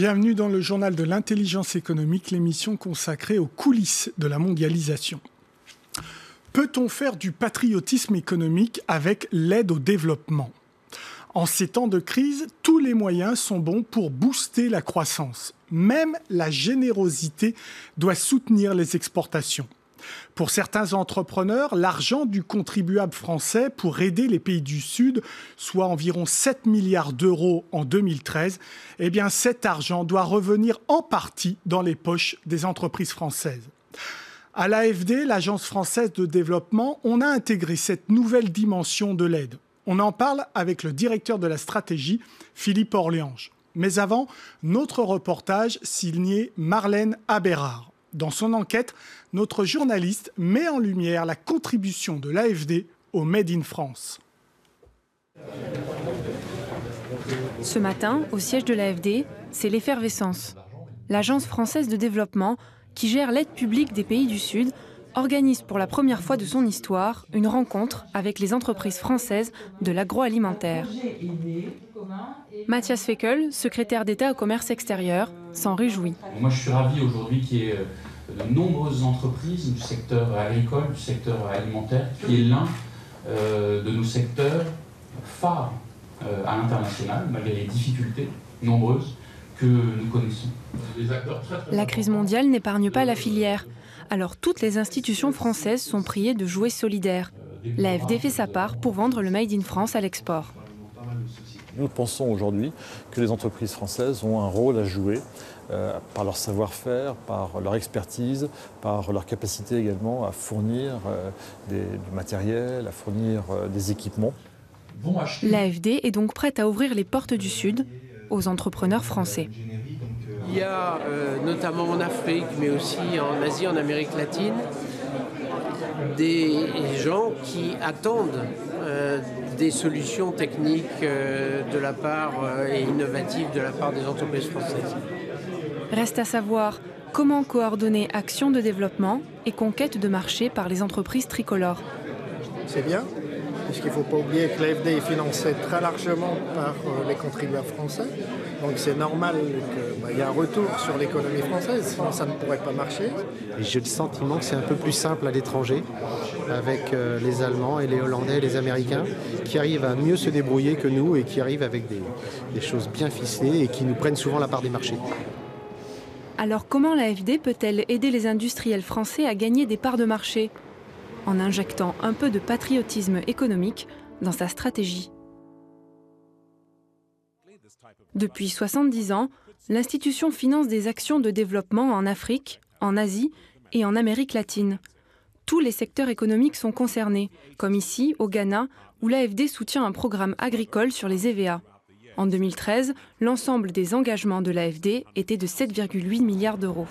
Bienvenue dans le journal de l'intelligence économique, l'émission consacrée aux coulisses de la mondialisation. Peut-on faire du patriotisme économique avec l'aide au développement? En ces temps de crise, tous les moyens sont bons pour booster la croissance. Même la générosité doit soutenir les exportations. Pour certains entrepreneurs, l'argent du contribuable français pour aider les pays du Sud, soit environ 7 milliards d'euros en 2013, eh bien cet argent doit revenir en partie dans les poches des entreprises françaises. À l'AFD, l'Agence française de développement, on a intégré cette nouvelle dimension de l'aide. On en parle avec le directeur de la stratégie, Philippe Orléange. Mais avant, notre reportage signé Marlène Abérard. Dans son enquête, notre journaliste met en lumière la contribution de l'AFD au Made in France. Ce matin, au siège de l'AFD, c'est l'effervescence. L'Agence française de développement, qui gère l'aide publique des pays du Sud, organise pour la première fois de son histoire une rencontre avec les entreprises françaises de l'agroalimentaire. Mathias Feckel, secrétaire d'État au commerce extérieur, s'en réjouit. Moi, je suis ravi aujourd'hui qu'il y ait euh, de nombreuses entreprises du secteur agricole, du secteur alimentaire, qui est l'un euh, de nos secteurs phares euh, à l'international, malgré les difficultés nombreuses que nous connaissons. La crise mondiale n'épargne pas la filière. Alors toutes les institutions françaises sont priées de jouer solidaire. L'AFD fait sa part pour vendre le Made in France à l'export. Nous pensons aujourd'hui que les entreprises françaises ont un rôle à jouer euh, par leur savoir-faire, par leur expertise, par leur capacité également à fournir euh, du matériel, à fournir euh, des équipements. L'AFD est donc prête à ouvrir les portes du Sud aux entrepreneurs français. Il y a notamment en Afrique, mais aussi en Asie, en Amérique latine, des gens qui attendent des solutions techniques de la part et innovatives de la part des entreprises françaises. Reste à savoir comment coordonner action de développement et conquête de marché par les entreprises tricolores. C'est bien, puisqu'il ne faut pas oublier que l'AFD est financée très largement par euh, les contribuables français. Donc c'est normal qu'il bah, y ait un retour sur l'économie française, sinon ça ne pourrait pas marcher. J'ai le sentiment que c'est un peu plus simple à l'étranger, avec euh, les Allemands et les Hollandais et les Américains, qui arrivent à mieux se débrouiller que nous et qui arrivent avec des choses bien ficelées et qui nous prennent souvent la part des marchés. Alors comment l'AFD peut-elle aider les industriels français à gagner des parts de marché? En injectant un peu de patriotisme économique dans sa stratégie. Depuis 70 ans, l'institution finance des actions de développement en Afrique, en Asie et en Amérique latine. Tous les secteurs économiques sont concernés, comme ici au Ghana, où l'AFD soutient un programme agricole sur les EVA. En 2013, l'ensemble des engagements de l'AFD était de 7,8 milliards d'euros.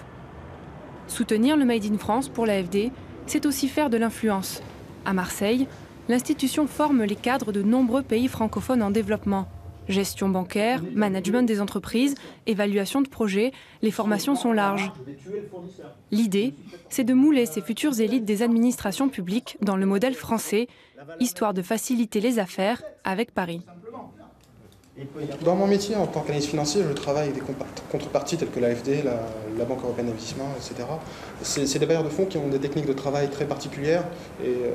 Soutenir le Made in France pour l'AFD, c'est aussi faire de l'influence. À Marseille, l'institution forme les cadres de nombreux pays francophones en développement. Gestion bancaire, management des entreprises, évaluation de projets, les formations sont larges. L'idée, c'est de mouler ces futures élites des administrations publiques dans le modèle français, histoire de faciliter les affaires avec Paris. Dans mon métier en tant qu'analyste financier, je travaille avec des contreparties telles que l'AFD, la, Banque européenne d'investissement, etc. C'est des bailleurs de fonds qui ont des techniques de travail très particulières et euh,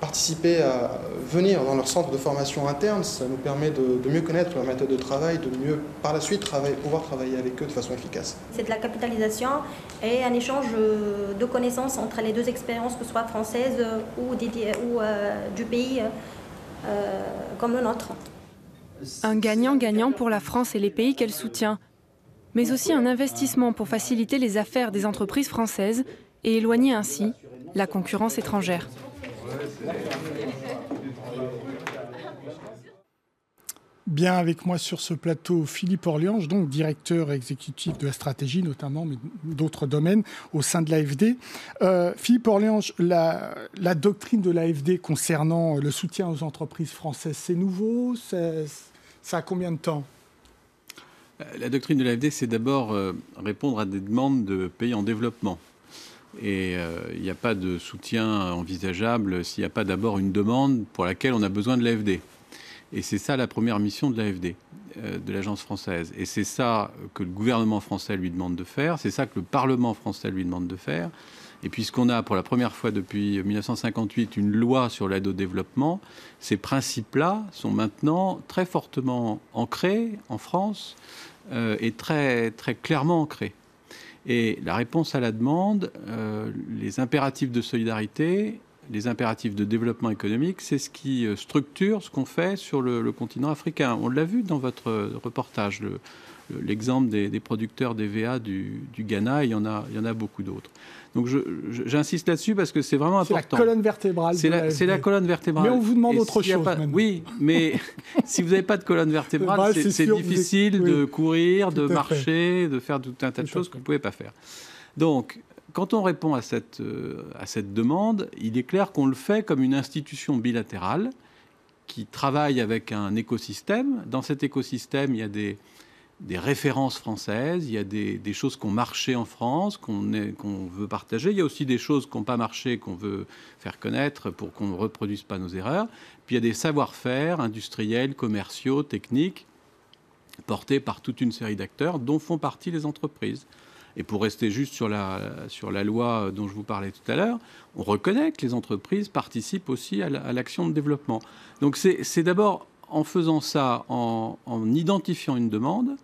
participer à venir dans leur centre de formation interne, ça nous permet de, mieux connaître leur méthode de travail, de mieux par la suite travailler, pouvoir travailler avec eux de façon efficace. C'est de la capitalisation et un échange de connaissances entre les deux expériences, que ce soit françaises ou, ou euh, du pays euh, comme le nôtre. Un gagnant-gagnant pour la France et les pays qu'elle soutient, mais aussi un investissement pour faciliter les affaires des entreprises françaises et éloigner ainsi la concurrence étrangère. Bien avec moi sur ce plateau Philippe Orliange, donc directeur exécutif de la stratégie notamment, mais d'autres domaines au sein de l'AFD. Euh, Philippe Orliange, la, la doctrine de l'AFD concernant le soutien aux entreprises françaises, c'est nouveau? Ça a combien de temps euh, La doctrine de l'AFD, c'est d'abord euh, répondre à des demandes de pays en développement. Et il n'y a pas de soutien envisageable s'il n'y a pas d'abord une demande pour laquelle on a besoin de l'AFD. Et c'est ça la première mission de l'AFD, euh, de l'agence française. Et c'est ça que le gouvernement français lui demande de faire, c'est ça que le Parlement français lui demande de faire. Et puisqu'on a pour la première fois depuis 1958 une loi sur l'aide au développement, ces principes-là sont maintenant très fortement ancrés en France euh, et très, très clairement ancrés. Et la réponse à la demande, euh, les impératifs de solidarité, les impératifs de développement économique, c'est ce qui euh, structure ce qu'on fait sur le, continent africain. On l'a vu dans votre reportage, l'exemple des, producteurs d'EVA du, du Ghana, il y en a, il y en a beaucoup d'autres. Donc j'insiste là-dessus parce que c'est vraiment important. C'est la colonne vertébrale. C'est la, colonne vertébrale. Mais on vous demande autre chose. oui, mais si vous n'avez pas de colonne vertébrale, c'est difficile de courir, de marcher, de faire tout un tas de choses que vous ne pouvez pas faire. Donc, quand on répond à cette, euh, à cette demande, il est clair qu'on le fait comme une institution bilatérale qui travaille avec un écosystème. Dans cet écosystème, il y a des, des références françaises, il y a des, choses qui ont marché en France, qu'on veut partager. Il y a aussi des choses qui n'ont pas marché, qu'on veut faire connaître pour qu'on ne reproduise pas nos erreurs. Puis il y a des savoir-faire industriels, commerciaux, techniques, portés par toute une série d'acteurs, dont font partie les entreprises. Et pour rester juste sur la, sur la loi dont je vous parlais tout à l'heure, on reconnaît que les entreprises participent aussi à l'action de développement. Donc c'est d'abord en faisant ça, en, identifiant une demande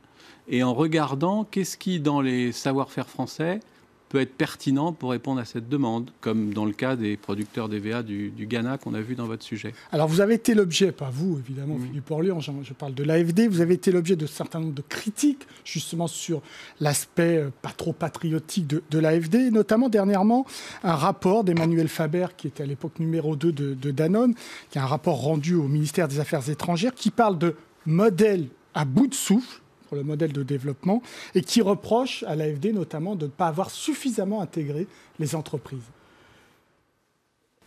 et en regardant qu'est-ce qui, dans les savoir-faire français, peut être pertinent pour répondre à cette demande, comme dans le cas des producteurs d'EVA du, du Ghana qu'on a vu dans votre sujet? Alors vous avez été l'objet, pas vous évidemment, Philippe Orléans, je, parle de l'AFD, vous avez été l'objet de certains nombre de critiques justement sur l'aspect euh, pas trop patriotique de, de l'AFD, notamment dernièrement un rapport d'Emmanuel Faber, qui était à l'époque numéro 2 de, de Danone, qui est un rapport rendu au ministère des Affaires étrangères, qui parle de modèle à bout de souffle le modèle de développement, et qui reproche à l'AFD notamment de ne pas avoir suffisamment intégré les entreprises.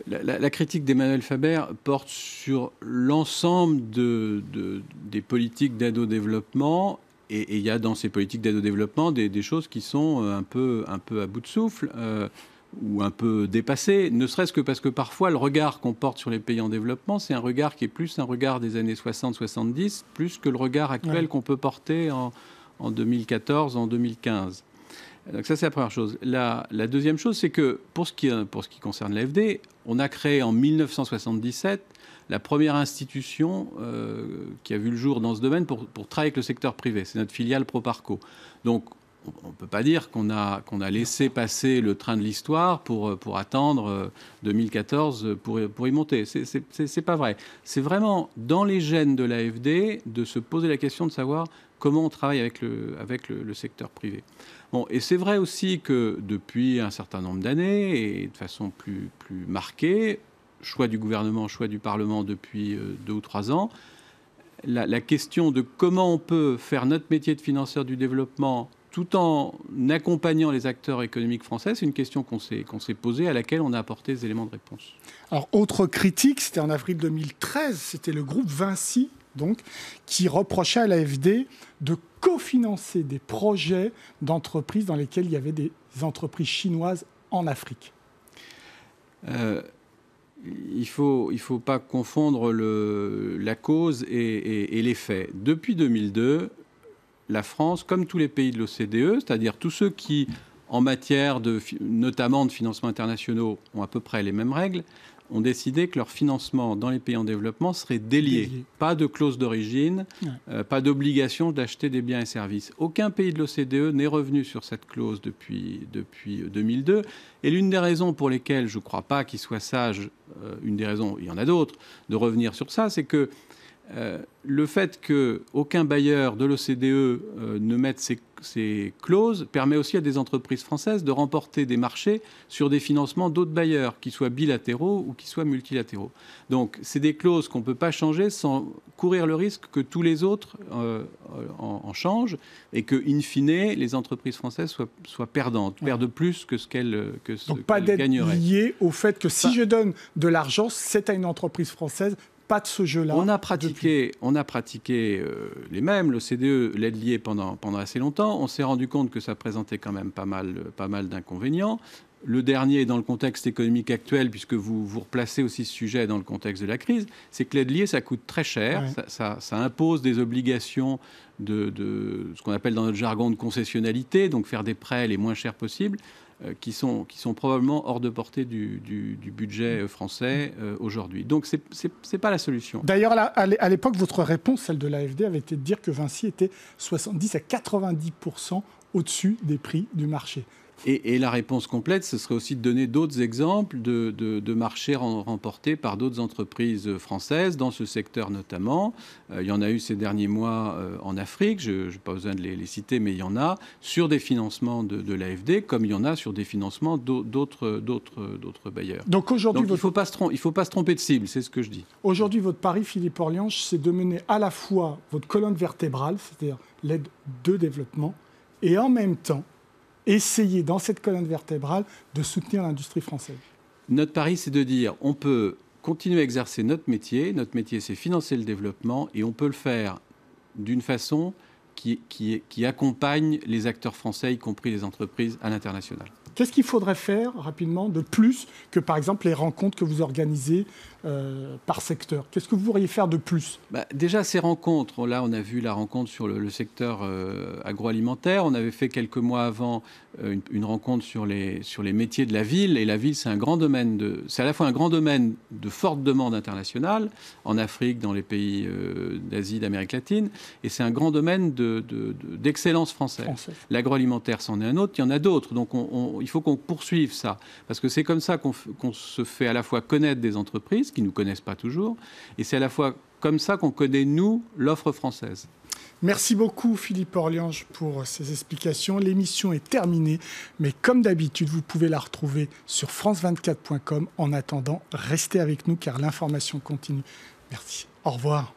La, critique d'Emmanuel Faber porte sur l'ensemble de, des politiques d'aide au développement et il y a dans ces politiques d'aide au développement des, choses qui sont un peu, un peu à bout de souffle. Euh, ou un peu dépassé, ne serait-ce que parce que parfois le regard qu'on porte sur les pays en développement, c'est un regard qui est plus un regard des années 60-70, plus que le regard actuel qu'on peut porter en, en, 2014, en 2015. Donc ça, c'est la première chose. La, la deuxième chose, c'est que pour ce, qui, pour ce qui concerne l'AFD, on a créé en 1977 la première institution euh, qui a vu le jour dans ce domaine pour, pour travailler avec le secteur privé. C'est notre filiale Proparco. Donc on ne peut pas dire qu'on a, qu'on a laissé passer le train de l'histoire pour, pour attendre 2014 euh, pour, pour y monter. Ce n'est pas vrai. C'est vraiment dans les gènes de l'AFD de se poser la question de savoir comment on travaille avec le, avec le, secteur privé. Bon, et c'est vrai aussi que depuis un certain nombre d'années, et de façon plus, plus marquée, choix du gouvernement, choix du Parlement depuis euh, deux ou trois ans, la, la question de comment on peut faire notre métier de financeur du développement tout en accompagnant les acteurs économiques français C'est une question qu'on s'est, posée, à laquelle on a apporté des éléments de réponse. Alors, autre critique, c'était en avril 2013, c'était le groupe Vinci, donc, qui reprochait à l'AFD de cofinancer des projets d'entreprises dans lesquels il y avait des entreprises chinoises en Afrique. Euh, il ne faut, il faut pas confondre le, la cause et, et les faits. Depuis 2002, la France, comme tous les pays de l'OCDE, c'est-à-dire tous ceux qui, en matière de, notamment de financement internationaux, ont à peu près les mêmes règles, ont décidé que leur financement dans les pays en développement serait délié. Pas de clause d'origine, euh, pas d'obligation d'acheter des biens et services. Aucun pays de l'OCDE n'est revenu sur cette clause depuis, depuis 2002. Et l'une des raisons pour lesquelles je ne crois pas qu'il soit sage, euh, une des raisons, il y en a d'autres, de revenir sur ça, c'est que euh, le fait qu'aucun bailleur de l'OCDE euh, ne mette ces, clauses permet aussi à des entreprises françaises de remporter des marchés sur des financements d'autres bailleurs, qu'ils soient bilatéraux ou qu'ils soient multilatéraux. Donc, c'est des clauses qu'on ne peut pas changer sans courir le risque que tous les autres euh, en, changent et que, in fine, les entreprises françaises soient, perdantes, perdent plus que ce qu'elles que Donc, pas d'être lié au fait que si je donne de l'argent, c'est à une entreprise française, pas de ce jeu-là. On a pratiqué, on a pratiqué euh, les mêmes. Le CDE l'aide liée pendant, pendant assez longtemps. On s'est rendu compte que ça présentait quand même pas mal, pas mal d'inconvénients. le dernier dans le contexte économique actuel, puisque vous, vous replacez aussi ce sujet dans le contexte de la crise, c'est que l'aide liée, ça coûte très cher, ça, impose des obligations de, ce qu'on appelle dans notre jargon de concessionnalité, donc faire des prêts les moins chers possibles. Euh, qui, sont, qui sont probablement hors de portée du, budget euh, français euh, aujourd'hui. Donc ce n'est pas la solution. D'ailleurs, à l'époque, votre réponse, celle de l'AFD, avait été de dire que Vinci était 70 à 90% au-dessus des prix du marché. Et, la réponse complète, ce serait aussi de donner d'autres exemples de, marchés remportés par d'autres entreprises françaises, dans ce secteur notamment. Euh, il y en a eu ces derniers mois euh, en Afrique, je n'ai pas besoin de les, citer, mais il y en a, sur des financements de, l'AFD, comme il y en a sur des financements d'autres bailleurs. Donc aujourd'hui, il ne faut, pas se tromper de cible, c'est ce que je dis. Aujourd'hui, votre pari, Philippe Orliange, c'est de mener à la fois votre colonne vertébrale, c'est-à-dire l'aide de développement, et en même temps essayer dans cette colonne vertébrale de soutenir l'industrie française Notre pari, c'est de dire on peut continuer à exercer notre métier. Notre métier, c'est financer le développement et on peut le faire d'une façon qui, qui, qui accompagne les acteurs français, y compris les entreprises à l'international. Qu'est-ce qu'il faudrait faire rapidement de plus que par exemple les rencontres que vous organisez euh, par secteur? Qu'est-ce que vous pourriez faire de plus? Bah, Déjà ces rencontres, là on a vu la rencontre sur le, secteur euh, agroalimentaire, on avait fait quelques mois avant euh, une, rencontre sur les, sur les métiers de la ville, et la ville c'est un grand domaine de, c'est à la fois un grand domaine de forte demande internationale, en Afrique, dans les pays d'Asie, d'Amérique latine, et c'est un grand domaine d'excellence de, française. L'agroalimentaire c'en est un autre, il y en a d'autres, donc on il faut qu'on poursuive ça, parce que c'est comme ça qu'on se fait à la fois connaître des entreprises qui ne nous connaissent pas toujours, et c'est à la fois comme ça qu'on connaît, nous, l'offre française. Merci beaucoup Philippe Orliange pour ces explications. L'émission est terminée, mais comme d'habitude, vous pouvez la retrouver sur france24.com. En attendant, restez avec nous car l'information continue. Merci. Au revoir.